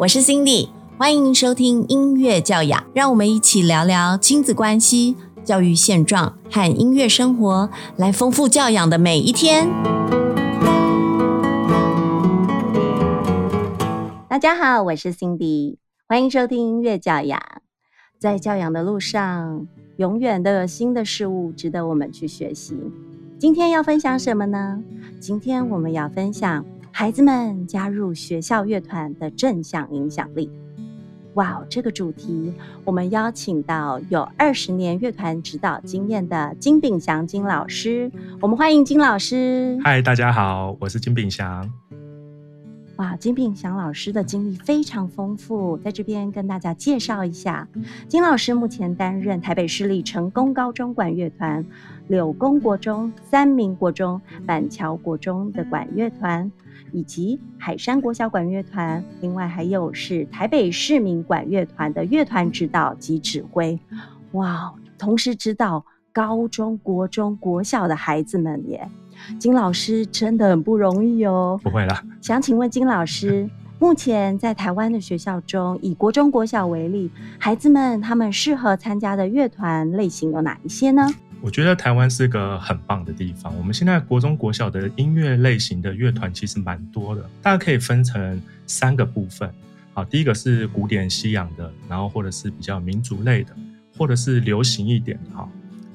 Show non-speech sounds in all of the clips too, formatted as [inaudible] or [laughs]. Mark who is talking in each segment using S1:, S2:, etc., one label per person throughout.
S1: 我是 Cindy，欢迎收听音乐教养，让我们一起聊聊亲子关系、教育现状和音乐生活，来丰富教养的每一天。大家好，我是 Cindy，欢迎收听音乐教养。在教养的路上，永远都有新的事物值得我们去学习。今天要分享什么呢？今天我们要分享。孩子们加入学校乐团的正向影响力。哇，这个主题我们邀请到有二十年乐团指导经验的金炳祥金老师，我们欢迎金老师。
S2: 嗨，大家好，我是金炳祥。
S1: 哇，金炳祥老师的经历非常丰富，在这边跟大家介绍一下。金老师目前担任台北市立成功高中管乐团、柳工国中、三明国中、板桥国中的管乐团。以及海山国小管乐团，另外还有是台北市民管乐团的乐团指导及指挥，哇，同时指导高中国中国小的孩子们耶，金老师真的很不容易哦。
S2: 不会啦，
S1: 想请问金老师，目前在台湾的学校中，以国中国小为例，孩子们他们适合参加的乐团类型有哪一些呢？
S2: 我觉得台湾是个很棒的地方。我们现在国中、国小的音乐类型的乐团其实蛮多的，大家可以分成三个部分。好，第一个是古典西洋的，然后或者是比较民族类的，或者是流行一点的。哈，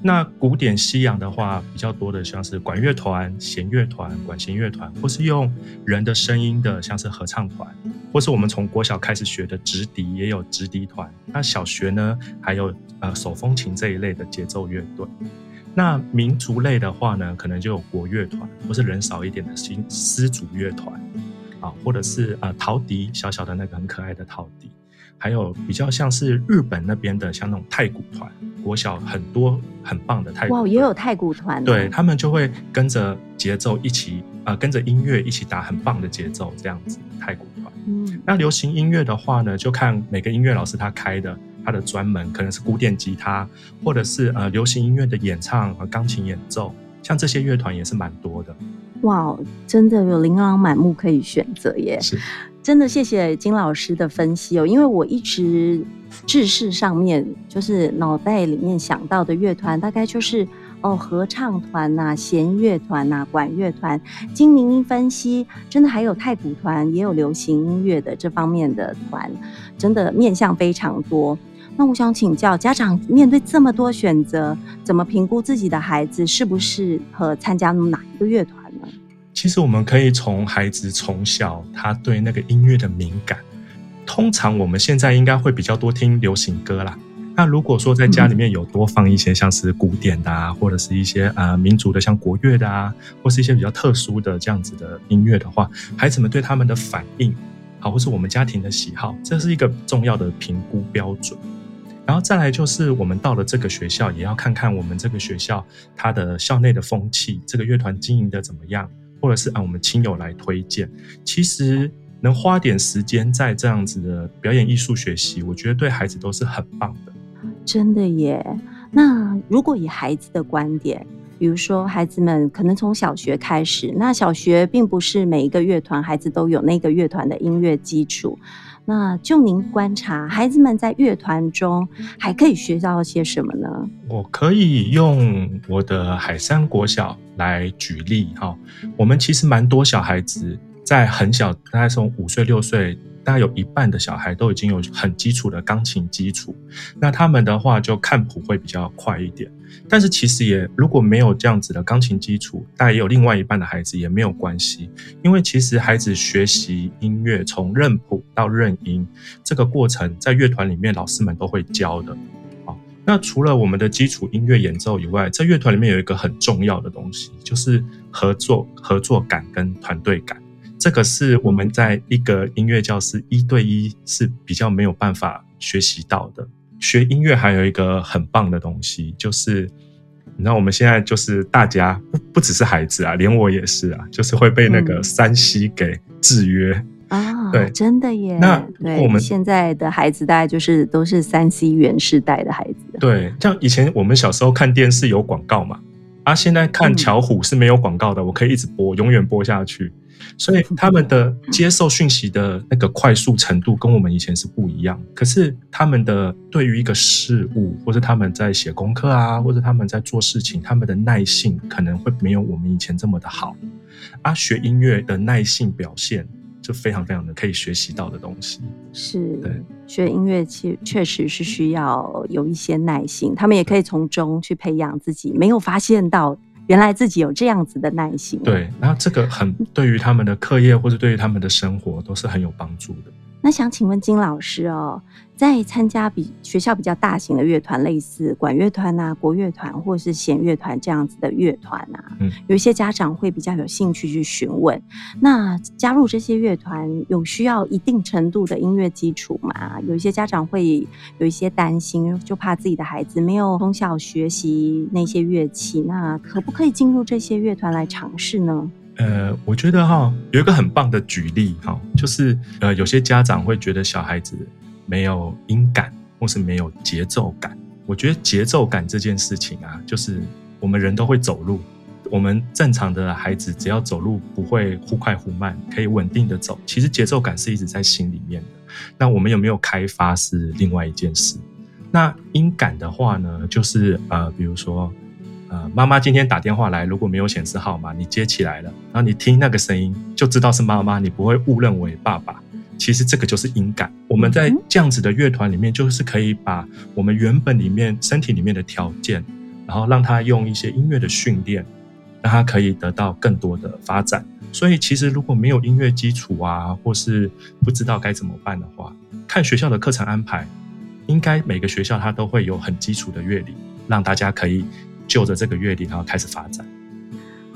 S2: 那古典西洋的话，比较多的像是管乐团、弦乐团、管弦乐团，或是用人的声音的，像是合唱团，或是我们从国小开始学的直笛，也有直笛团。那小学呢，还有。呃，手风琴这一类的节奏乐队，那民族类的话呢，可能就有国乐团，或是人少一点的新丝竹乐团，啊，或者是呃陶笛，小小的那个很可爱的陶笛，还有比较像是日本那边的，像那种太鼓团，国小很多很棒的太鼓，
S1: 哇，也有太鼓团，
S2: 对他们就会跟着节奏一起，呃，跟着音乐一起打很棒的节奏，这样子太鼓团。嗯，那流行音乐的话呢，就看每个音乐老师他开的。他的专门可能是古典吉他，或者是呃流行音乐的演唱和钢琴演奏，像这些乐团也是蛮多的。
S1: 哇，真的有琳琅满目可以选择耶！
S2: 是，
S1: 真的谢谢金老师的分析哦，因为我一直知识上面就是脑袋里面想到的乐团，大概就是哦合唱团呐、弦乐团呐、管乐团。经您分析，真的还有太鼓团，也有流行音乐的这方面的团，真的面向非常多。那我想请教家长，面对这么多选择，怎么评估自己的孩子适不适合参加哪一个乐团？
S2: 其实我们可以从孩子从小他对那个音乐的敏感，通常我们现在应该会比较多听流行歌啦。那如果说在家里面有多放一些像是古典的啊，或者是一些呃民族的像国乐的啊，或是一些比较特殊的这样子的音乐的话，孩子们对他们的反应，好，或是我们家庭的喜好，这是一个重要的评估标准。然后再来就是我们到了这个学校，也要看看我们这个学校它的校内的风气，这个乐团经营的怎么样，或者是按我们亲友来推荐。其实能花点时间在这样子的表演艺术学习，我觉得对孩子都是很棒的。
S1: 真的耶。那如果以孩子的观点，比如说孩子们可能从小学开始，那小学并不是每一个乐团孩子都有那个乐团的音乐基础。那就您观察，孩子们在乐团中还可以学到些什么呢？
S2: 我可以用我的海山国小来举例哈。我们其实蛮多小孩子在很小，大概从五岁六岁。大概有一半的小孩都已经有很基础的钢琴基础，那他们的话就看谱会比较快一点。但是其实也如果没有这样子的钢琴基础，大概也有另外一半的孩子也没有关系，因为其实孩子学习音乐从认谱到认音这个过程，在乐团里面老师们都会教的。好，那除了我们的基础音乐演奏以外，在乐团里面有一个很重要的东西，就是合作、合作感跟团队感。这个是我们在一个音乐教室一对一是比较没有办法学习到的。学音乐还有一个很棒的东西，就是你知道我们现在就是大家不不只是孩子啊，连我也是啊，就是会被那个山西给制约
S1: 啊。
S2: 对，
S1: 真的耶。
S2: 那我们
S1: 现在的孩子大概就是都是三 C 原世代的孩子。
S2: 对，像以前我们小时候看电视有广告嘛，啊，现在看巧虎是没有广告的，我可以一直播，永远播下去。所以他们的接受讯息的那个快速程度跟我们以前是不一样。可是他们的对于一个事物，或者他们在写功课啊，或者他们在做事情，他们的耐性可能会没有我们以前这么的好。啊，学音乐的耐性表现就非常非常的可以学习到的东西。
S1: 是，
S2: 对，
S1: 学音乐其确实是需要有一些耐心，他们也可以从中去培养自己没有发现到。原来自己有这样子的耐心，
S2: 对，然后这个很对于他们的课业或者对于他们的生活都是很有帮助的。
S1: 那想请问金老师哦，在参加比学校比较大型的乐团，类似管乐团啊、国乐团或者是弦乐团这样子的乐团啊，嗯，有一些家长会比较有兴趣去询问。那加入这些乐团有需要一定程度的音乐基础吗？有一些家长会有一些担心，就怕自己的孩子没有从小学习那些乐器，那可不可以进入这些乐团来尝试呢？
S2: 呃，我觉得哈有一个很棒的举例哈，就是呃有些家长会觉得小孩子没有音感或是没有节奏感。我觉得节奏感这件事情啊，就是我们人都会走路，我们正常的孩子只要走路不会忽快忽慢，可以稳定的走，其实节奏感是一直在心里面的。那我们有没有开发是另外一件事。那音感的话呢，就是呃比如说。呃，妈妈今天打电话来，如果没有显示号码，你接起来了，然后你听那个声音，就知道是妈妈，你不会误认为爸爸。其实这个就是音感。我们在这样子的乐团里面，就是可以把我们原本里面身体里面的条件，然后让他用一些音乐的训练，让他可以得到更多的发展。所以其实如果没有音乐基础啊，或是不知道该怎么办的话，看学校的课程安排，应该每个学校它都会有很基础的乐理，让大家可以。就着这个乐理，然后开始发展。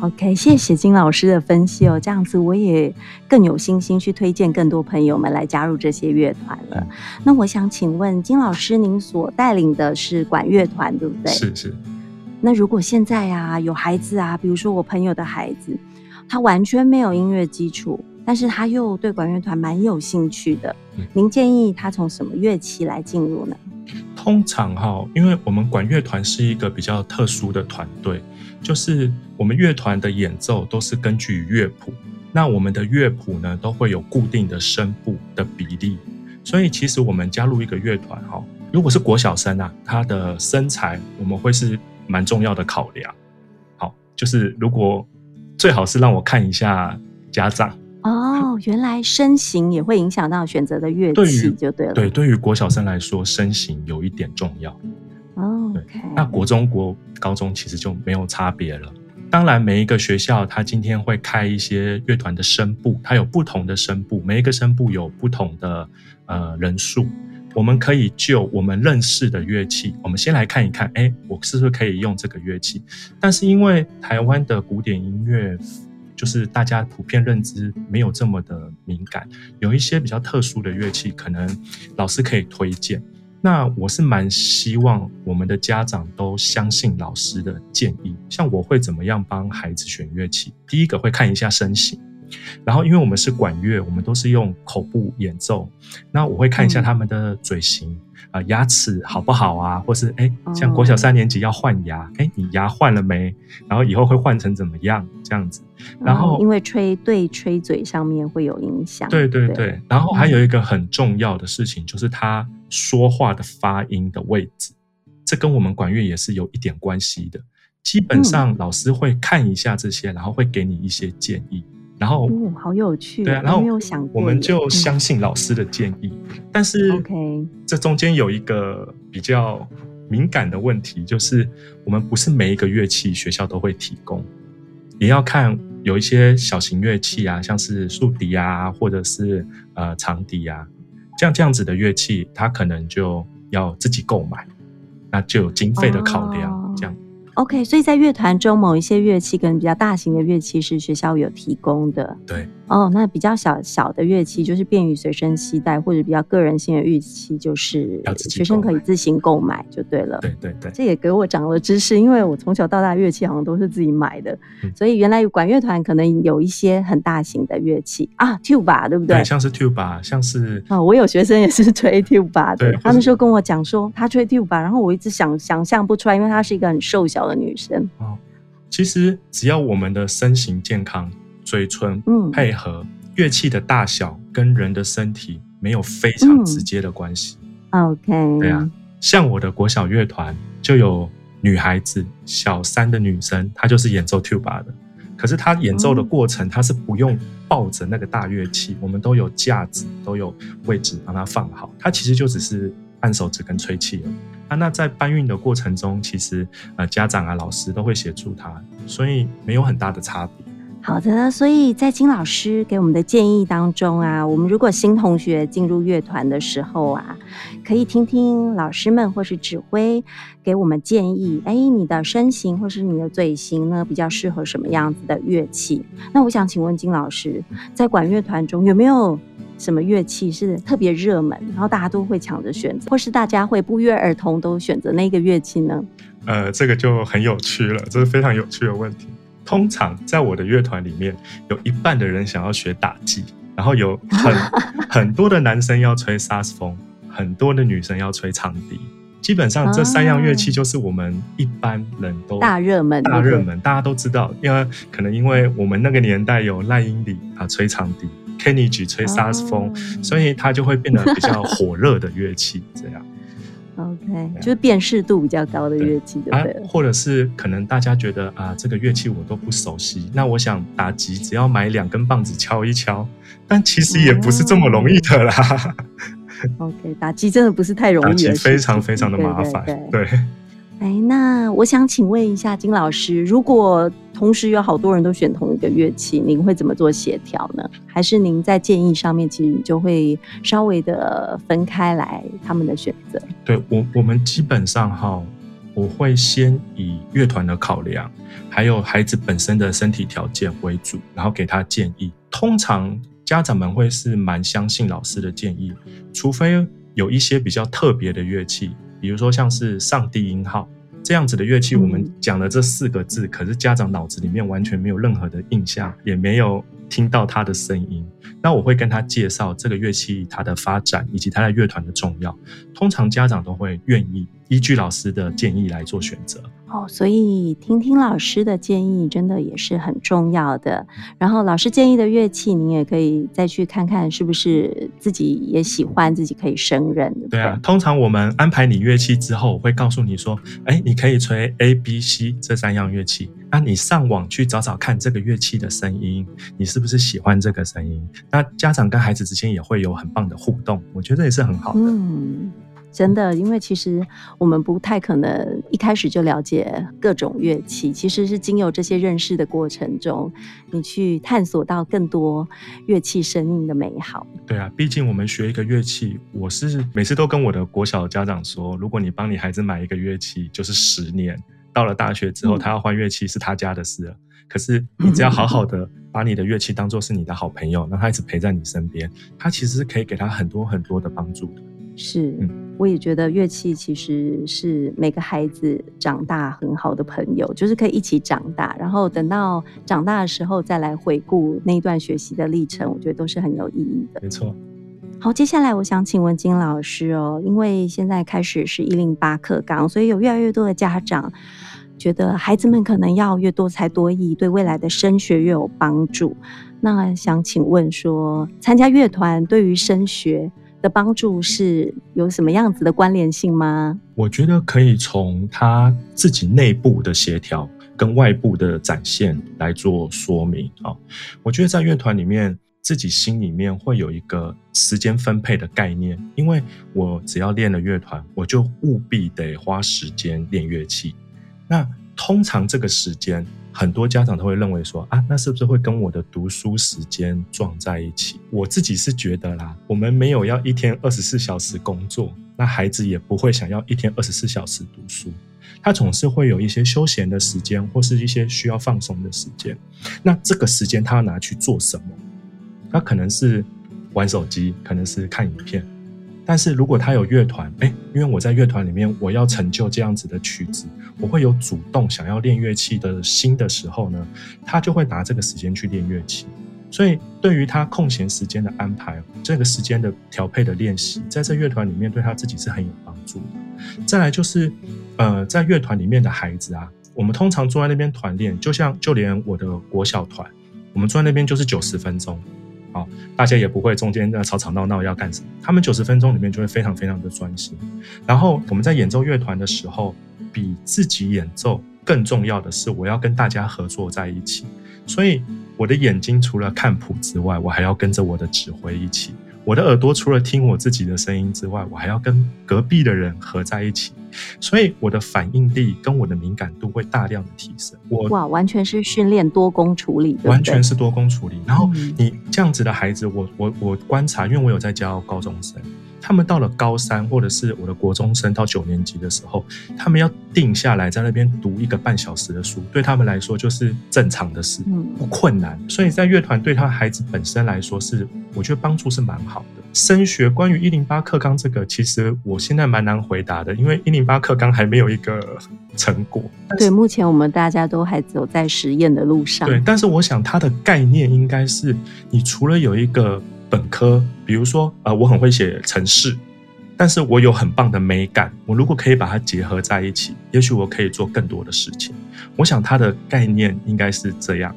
S1: OK，谢谢金老师的分析哦，这样子我也更有信心去推荐更多朋友们来加入这些乐团了。那我想请问金老师，您所带领的是管乐团，对不对？
S2: 是是。
S1: 那如果现在啊有孩子啊，比如说我朋友的孩子，他完全没有音乐基础，但是他又对管乐团蛮有兴趣的，您建议他从什么乐器来进入呢？
S2: 通常哈，因为我们管乐团是一个比较特殊的团队，就是我们乐团的演奏都是根据乐谱，那我们的乐谱呢都会有固定的声部的比例，所以其实我们加入一个乐团哈，如果是国小生啊，他的身材我们会是蛮重要的考量，好，就是如果最好是让我看一下家长。
S1: 哦，原来身形也会影响到选择的乐器，就对了。
S2: 对，对于国小生来说，身形有一点重要。
S1: 哦，
S2: 那国中国高中其实就没有差别了。当然，每一个学校它今天会开一些乐团的声部，它有不同的声部，每一个声部有不同的呃人数。我们可以就我们认识的乐器，我们先来看一看，哎，我是不是可以用这个乐器？但是因为台湾的古典音乐。就是大家普遍认知没有这么的敏感，有一些比较特殊的乐器，可能老师可以推荐。那我是蛮希望我们的家长都相信老师的建议。像我会怎么样帮孩子选乐器？第一个会看一下身形，然后因为我们是管乐，我们都是用口部演奏，那我会看一下他们的嘴型。啊，牙齿好不好啊？或是哎，像国小三年级要换牙，哎，你牙换了没？然后以后会换成怎么样？这样子。然后
S1: 因为吹对吹嘴上面会有影响。
S2: 对对对。然后还有一个很重要的事情，就是他说话的发音的位置，这跟我们管乐也是有一点关系的。基本上老师会看一下这些，然后会给你一些建议。然后，
S1: 好有趣，
S2: 对啊，然后
S1: 没有想过，
S2: 我们就相信老师的建议。但是
S1: ，OK，
S2: 这中间有一个比较敏感的问题，就是我们不是每一个乐器学校都会提供，也要看有一些小型乐器啊，像是竖笛啊，或者是呃长笛啊，这样这样子的乐器，它可能就要自己购买，那就有经费的考量，这样。
S1: OK，所以在乐团中，某一些乐器跟比较大型的乐器是学校有提供的。
S2: 对。
S1: 哦，那比较小小的乐器就是便于随身携带，或者比较个人性的乐器，就是学生可以自行购买就对了。
S2: 对对对。
S1: 这也给我长了知识，因为我从小到大乐器好像都是自己买的，[laughs] 所以原来管乐团可能有一些很大型的乐器啊，tuba 对不对？
S2: 对，像是 tuba，像是
S1: 啊，我有学生也是吹 [laughs] tuba 的，他那时候跟我讲说他吹 tuba，然后我一直想想象不出来，因为她是一个很瘦小的女生。
S2: 哦，其实只要我们的身形健康。嘴唇
S1: 嗯
S2: 配合，乐器的大小跟人的身体没有非常直接的关系。
S1: OK，
S2: 对啊，像我的国小乐团就有女孩子，小三的女生，她就是演奏 tuba 的。可是她演奏的过程，她是不用抱着那个大乐器，我们都有架子，都有位置帮她放好。她其实就只是按手指跟吹气而已。啊，那在搬运的过程中，其实呃家长啊老师都会协助她，所以没有很大的差别。
S1: 好的，所以在金老师给我们的建议当中啊，我们如果新同学进入乐团的时候啊，可以听听老师们或是指挥给我们建议。哎，你的身形或是你的嘴型呢，比较适合什么样子的乐器？那我想请问金老师，在管乐团中有没有什么乐器是特别热门，然后大家都会抢着选择，或是大家会不约而同都选择那个乐器呢？
S2: 呃，这个就很有趣了，这是非常有趣的问题。通常在我的乐团里面，有一半的人想要学打击，然后有很 [laughs] 很多的男生要吹萨克斯风，很多的女生要吹长笛。基本上这三样乐器就是我们一般人都
S1: 大热门，
S2: 大热门，大家都知道。因为可能因为我们那个年代有赖英里啊吹长笛，Kenny G 吹萨克斯风，
S1: 哦
S2: 所以它就会变得比较火热的乐器。这样。
S1: OK，就是辨识度比较高的乐器，对。
S2: 啊
S1: 不对了？，
S2: 或者是可能大家觉得啊，这个乐器我都不熟悉，那我想打击只要买两根棒子敲一敲，但其实也不是这么容易的啦
S1: ，OK，打击真的不是太容易
S2: 打击非常非常的麻烦
S1: 对对对。
S2: 对，
S1: 哎，那我想请问一下金老师，如果同时有好多人都选同一个乐器，您会怎么做协调呢？还是您在建议上面，其实你就会稍微的分开来他们的选择？
S2: 对我我们基本上哈，我会先以乐团的考量，还有孩子本身的身体条件为主，然后给他建议。通常家长们会是蛮相信老师的建议，除非有一些比较特别的乐器，比如说像是上帝音号这样子的乐器，
S1: 嗯
S2: 我们讲了这四个字，可是家长脑子里面完全没有任何的印象，也没有听到它的声音。那我会跟他介绍这个乐器它的发展以及它在乐团的重要。通常家长都会愿意依据老师的建议来做选择。
S1: 哦，所以听听老师的建议真的也是很重要的。然后老师建议的乐器，你也可以再去看看是不是自己也喜欢，自己可以胜任，
S2: 对啊，通常我们安排你乐器之后，我会告诉你说，哎，你可以吹 A、B、C 这三样乐器。那你上网去找找看这个乐器的声音，你是不是喜欢这个声音？那家长跟孩子之间也会有很棒的互动，我觉得也是很好的。
S1: 嗯，真的，因为其实我们不太可能一开始就了解各种乐器，其实是经由这些认识的过程中，你去探索到更多乐器声音的美好。
S2: 对啊，毕竟我们学一个乐器，我是每次都跟我的国小家长说，如果你帮你孩子买一个乐器，就是十年，到了大学之后，
S1: 嗯
S2: 他要换乐器是他家的事了。可是你只要好好的 [laughs] 把你的乐器当做是你的好朋友，让他一直陪在你身边，他其实是可以给他很多很多的帮助的。
S1: 是，
S2: 嗯
S1: 我也觉得乐器其实是每个孩子长大很好的朋友，就是可以一起长大，然后等到长大的时候再来回顾那一段学习的历程，我觉得都是很有意义的。
S2: 没错，
S1: 好，接下来我想请问金老师哦，因为现在开始是一零八课纲，所以有越来越多的家长觉得孩子们可能要越多才多艺，对未来的升学越有帮助。那想请问说，参加乐团对于升学的帮助是有什么样子的关联性吗？
S2: 我觉得可以从他自己内部的协调跟外部的展现来做说明啊、我觉得在乐团里面，自己心里面会有一个时间分配的概念，因为我只要练了乐团，我就务必得花时间练乐器。那通常这个时间，很多家长都会认为说啊，那是不是会跟我的读书时间撞在一起？我自己是觉得啦，我们没有要一天二十四小时工作，那孩子也不会想要一天二十四小时读书，他总是会有一些休闲的时间，或是一些需要放松的时间。那这个时间他要拿去做什么？他可能是玩手机，可能是看影片。但是如果他有乐团，哎，因为我在乐团里面，我要成就这样子的曲子，我会有主动想要练乐器的心的时候呢，他就会拿这个时间去练乐器。所以对于他空闲时间的安排，这个时间的调配的练习，在这乐团里面对他自己是很有帮助的。再来就是，呃，在乐团里面的孩子啊，我们通常坐在那边团练，就像就连我的国小团，我们坐在那边就是九十分钟，大家也不会中间在吵吵闹闹要干什么，他们九十分钟里面就会非常非常的专心。然后我们在演奏乐团的时候，比自己演奏更重要的是，我要跟大家合作在一起。所以我的眼睛除了看谱之外，我还要跟着我的指挥一起。我的耳朵除了听我自己的声音之外，我还要跟隔壁的人合在一起，所以我的反应力跟我的敏感度会大量的提升。我
S1: 哇，完全是训练多工处理，
S2: 完全是多工处理。然后你这样子的孩子，我我我观察，因为我有在教高中生。他们到了高三，或者是我的国中生到九年级的时候，他们要定下来在那边读一个半小时的书，对他们来说就是正常的事，不困难。所以在乐团对他孩子本身来说是，我觉得帮助是蛮好的。升学关于一零八课纲这个，其实我现在蛮难回答的，因为一零八课纲还没有一个成果。
S1: 对，目前我们大家都还走在实验的路上。
S2: 对，但是我想它的概念应该是，你除了有一个。本科，比如说，呃，我很会写程式，但是我有很棒的美感。我如果可以把它结合在一起，也许我可以做更多的事情。我想它的概念应该是这样：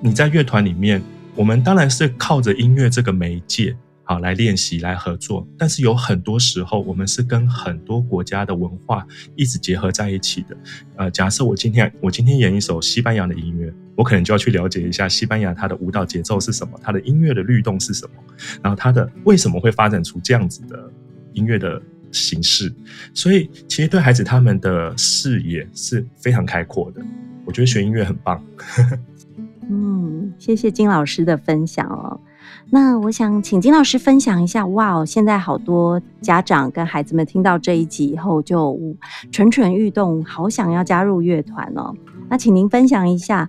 S2: 你在乐团里面，我们当然是靠着音乐这个媒介。好，来练习，来合作。但是有很多时候，我们是跟很多国家的文化一直结合在一起的。呃，假设我今天我今天演一首西班牙的音乐，我可能就要去了解一下西班牙它的舞蹈节奏是什么，它的音乐的律动是什么，然后它的为什么会发展出这样子的音乐的形式。所以，其实对孩子他们的视野是非常开阔的。我觉得学音乐很棒。[laughs]
S1: 嗯，谢谢金老师的分享哦。那我想请金老师分享一下，哇哦，现在好多家长跟孩子们听到这一集以后就蠢蠢欲动，好想要加入乐团哦。那请您分享一下，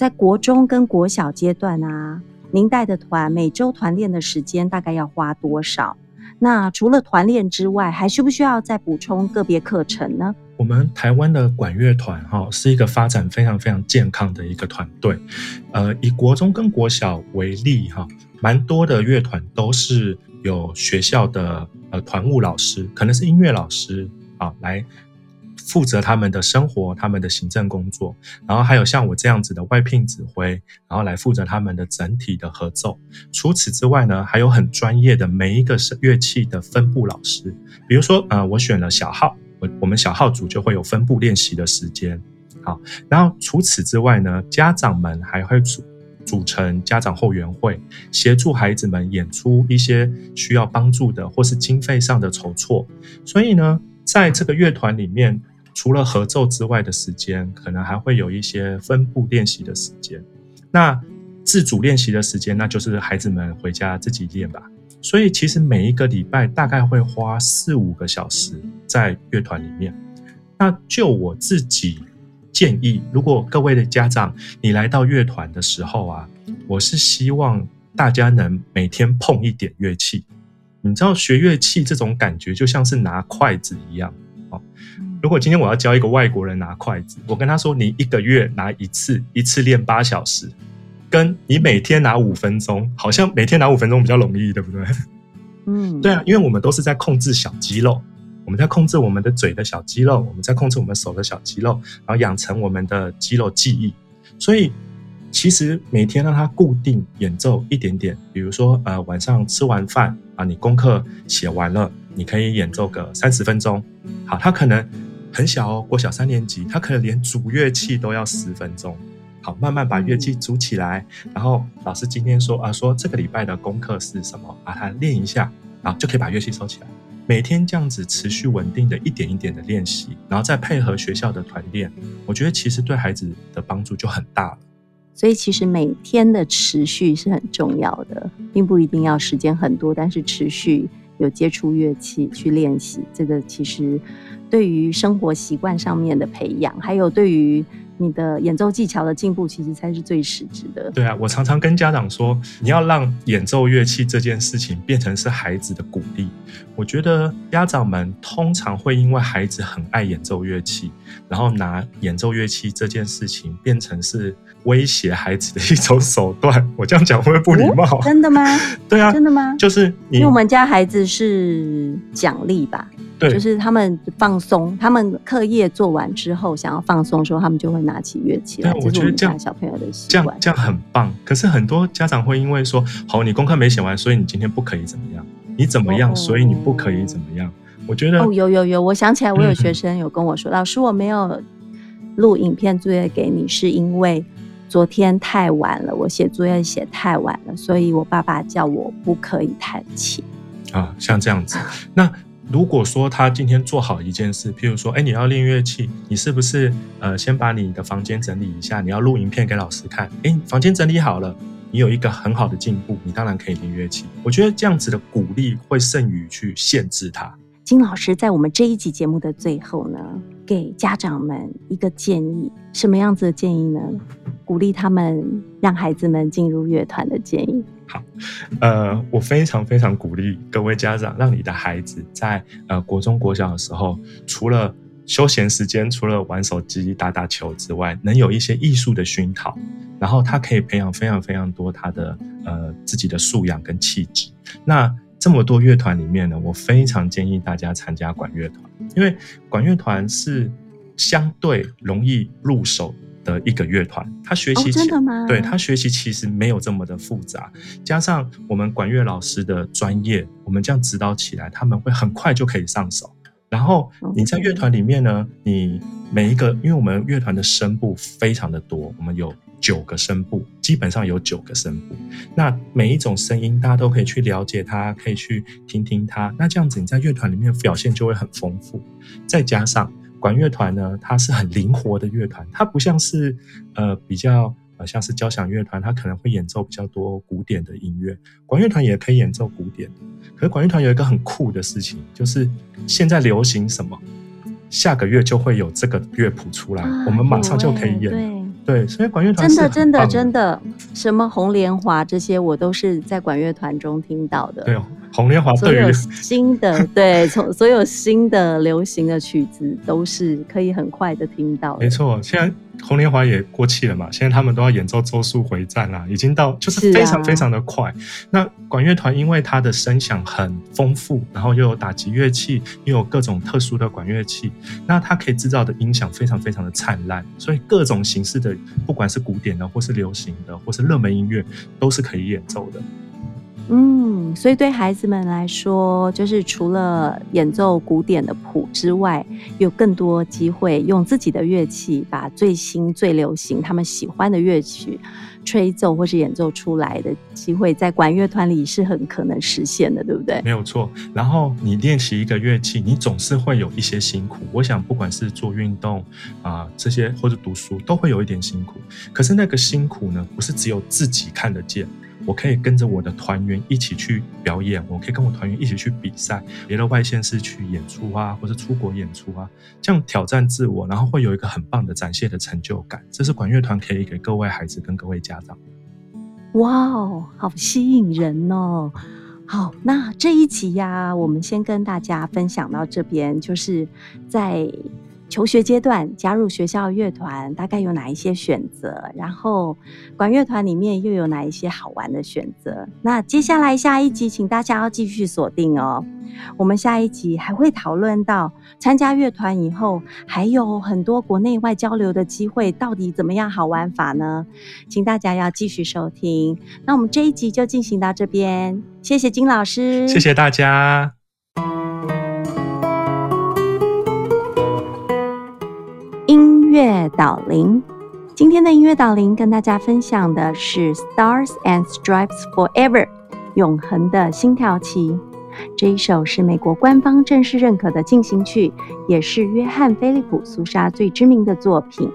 S1: 在国中跟国小阶段啊，您带的团每周团练的时间大概要花多少？那除了团练之外，还需不需要再补充个别课程呢？
S2: 我们台湾的管乐团哈是一个发展非常非常健康的一个团队，呃，以国中跟国小为例哈。蛮多的乐团都是有学校的呃团务老师，可能是音乐老师啊，来负责他们的生活、他们的行政工作。然后还有像我这样子的外聘指挥，然后来负责他们的整体的合奏。除此之外呢，还有很专业的每一个乐器的分部老师。比如说，呃，我选了小号，我我们小号组就会有分部练习的时间。好，然后除此之外呢，家长们还会组。组成家长后援会，协助孩子们演出一些需要帮助的或是经费上的筹措。所以呢，在这个乐团里面，除了合奏之外的时间，可能还会有一些分部练习的时间。那自主练习的时间，那就是孩子们回家自己练吧。所以其实每一个礼拜大概会花四五个小时在乐团里面。那就我自己。建议，如果各位的家长，你来到乐团的时候啊，我是希望大家能每天碰一点乐器。你知道学乐器这种感觉就像是拿筷子一样。如果今天我要教一个外国人拿筷子，我跟他说你一个月拿一次，一次练八小时，跟你每天拿五分钟，好像每天拿五分钟比较容易，对不对？嗯，[laughs] 对啊，因为我们都是在控制小肌肉。我们在控制我们的嘴的小肌肉，我们在控制我们手的小肌肉，然后养成我们的肌肉记忆。所以，其实每天让他固定演奏一点点，比如说，呃，晚上吃完饭啊，你功课写完了，你可以演奏个三十分钟。好，他可能很小哦，国小三年级，他可能连组乐器都要十分钟。好，慢慢把乐器组起来，然后老师今天说啊，说这个礼拜的功课是什么，把它练一下，然后就可以把乐器收起来。每天这样子持续稳定的一点一点的练习，然后再配合学校的团练，我觉得其实对孩子的帮助就很大了。
S1: 所以其实每天的持续是很重要的，并不一定要时间很多，但是持续有接触乐器去练习，这个其实对于生活习惯上面的培养，还有对于。你的演奏技巧的进步，其实才是最实质的。
S2: 对啊，我常常跟家长说，你要让演奏乐器这件事情变成是孩子的鼓励。我觉得家长们通常会因为孩子很爱演奏乐器，然后拿演奏乐器这件事情变成是威胁孩子的一种手段。我这样讲会不会不礼貌？
S1: 真的吗？[laughs]
S2: 对啊，
S1: 真的吗？
S2: 就是
S1: 因为我们家孩子是奖励吧。
S2: 对
S1: 就是他们放松，他们课业做完之后想要放松的时候，他们就会拿起乐器来。
S2: 对我觉得这样
S1: 小朋友的习惯。
S2: 这样这样很棒。可是很多家长会因为说，好，你功课没写完，所以你今天不可以怎么样？你怎么样，
S1: 哦
S2: 所以你不可以怎么样？我觉得
S1: 哦，有有有，我想起来，我有
S2: 嗯
S1: 学生有跟我说，老师我没有录影片作业给你，是因为昨天太晚了，我写作业写太晚了，所以我爸爸叫我不可以弹琴。
S2: 啊，像这样子。那如果说他今天做好一件事，譬如说，哎，你要练乐器，你是不是呃先把你的房间整理一下？你要录影片给老师看，哎，房间整理好了。你有一个很好的进步，你当然可以练乐器。我觉得这样子的鼓励会胜于去限制他。
S1: 金老师在我们这一集节目的最后呢，给家长们一个建议，什么样子的建议呢？鼓励他们让孩子们进入乐团的建议。
S2: 好呃，我非常非常鼓励各位家长，让你的孩子在呃国中、国小的时候，除了休闲时间，除了玩手机、打打球之外，能有一些艺术的熏陶，然后他可以培养非常非常多他的呃自己的素养跟气质。那这么多乐团里面呢，我非常建议大家参加管乐团，因为管乐团是相对容易入手的一个乐团，他学习
S1: 真的吗？
S2: 对他学习其实没有这么的复杂，加上我们管乐老师的专业，我们这样指导起来，他们会很快就可以上手。然后你在乐团里面呢，你每一个，因为我们乐团的声部非常的多，我们有九个声部，基本上有九个声部。那每一种声音，大家都可以去了解它，可以去听听它。那这样子你在乐团里面表现就会很丰富。再加上管乐团呢，它是很灵活的乐团，它不像是呃比较呃像是交响乐团，它可能会演奏比较多古典的音乐。管乐团也可以演奏古典，可是管乐团有一个很酷的事情，就是现在流行什么，下个月就会有这个乐谱出来，
S1: 啊
S2: 我们马上就可以演。
S1: 对。
S2: 所以管乐团
S1: 真的，真的，真的，什么红莲华这些，我都是在管乐团中听到的。
S2: 对红莲华对于
S1: 新的 [laughs] 对，从所有新的流行的曲子都是可以很快的听到的。
S2: 没错，现在红莲华也过气了嘛，现在他们都要演奏《周速回战》啦，已经到就是非常非常的快。那管乐团因为它的声响很丰富，然后又有打击乐器，又有各种特殊的管乐器，那它可以制造的音响非常非常的灿烂，所以各种形式的，不管是古典的，或是流行的，或是热门音乐，都是可以演奏的。
S1: 嗯，所以对孩子们来说，就是除了演奏古典的谱之外，有更多机会用自己的乐器，把最新、最流行、他们喜欢的乐曲吹奏或是演奏出来的机会，在管乐团里是很可能实现的，对不对？
S2: 没有错。然后你练习一个乐器，你总是会有一些辛苦。我想，不管是做运动啊、这些或者读书，都会有一点辛苦。可是那个辛苦呢，不是只有自己看得见。我可以跟着我的团员一起去表演，我可以跟我团员一起去比赛，别的外县市去演出啊，或者出国演出啊，这样挑战自我，然后会有一个很棒的展现的成就感。这是管乐团可以给各位孩子跟各位家长。
S1: 哇哦，好吸引人哦！好，那这一集呀、我们先跟大家分享到这边，就是在求学阶段加入学校乐团，大概有哪一些选择？然后管乐团里面又有哪一些好玩的选择？那接下来下一集，请大家要继续锁定哦。我们下一集还会讨论到参加乐团以后，还有很多国内外交流的机会，到底怎么样好玩法呢？请大家要继续收听。那我们这一集就进行到这边，谢谢金老师，
S2: 谢谢大家。
S1: 导聆。今天的音乐导聆跟大家分享的是《Stars and Stripes Forever》永恒的星条旗。这一首是美国官方正式认可的进行曲，也是约翰·菲利普·苏莎最知名的作品。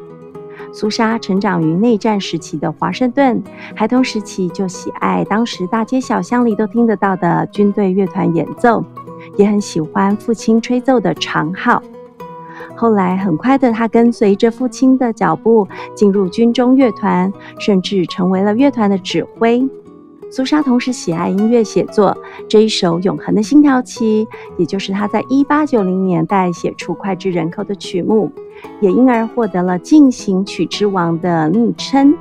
S1: 苏莎成长于内战时期的华盛顿，孩童时期就喜爱当时大街小巷里都听得到的军队乐团演奏，也很喜欢父亲吹奏的长号。后来，很快的，他跟随着父亲的脚步进入军中乐团，甚至成为了乐团的指挥。苏莎同时喜爱音乐写作，这一首《永恒的星条旗》，也就是他在一八九零年代写出脍炙人口的曲目，也因而获得了进行曲之王的昵称。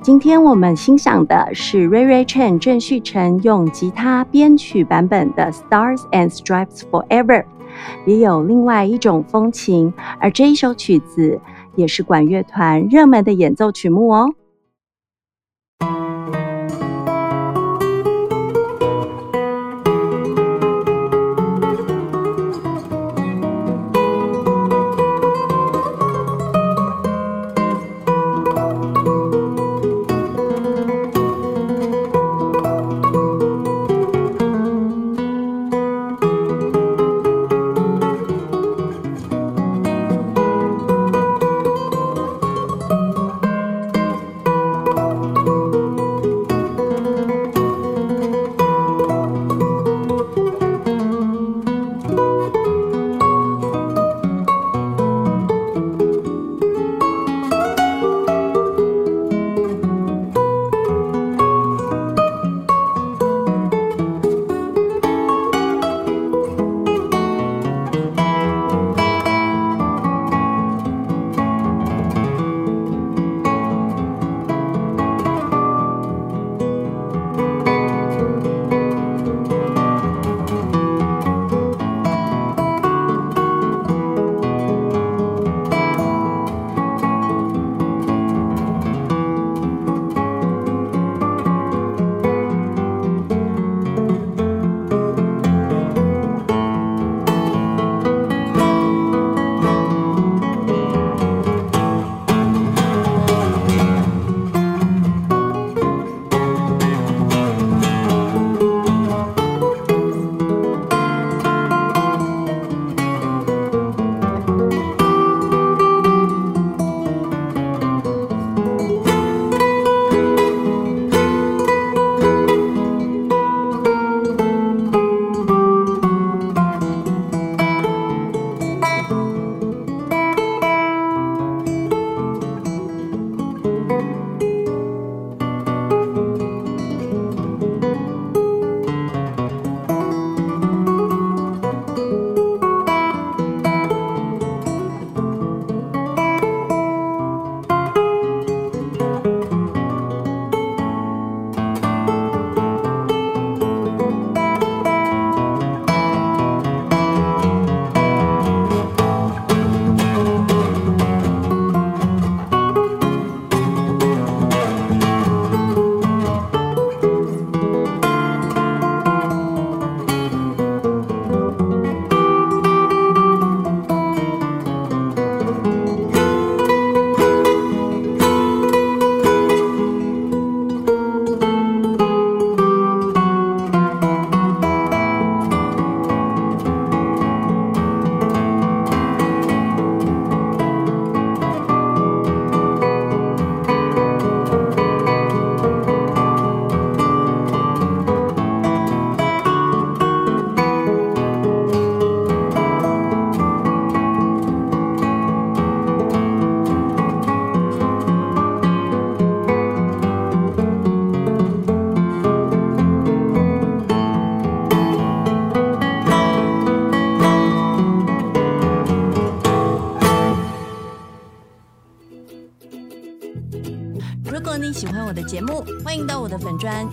S1: 今天我们欣赏的是 Ray Ray Chen 郑旭晨用吉他编曲版本的《Stars and Stripes Forever》。也有另外一种风情。而这一首曲子也是管乐团热门的演奏曲目哦。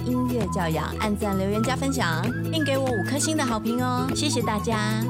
S3: 音乐教养按赞留言加分享，并给我五颗星的好评哦，谢谢大家。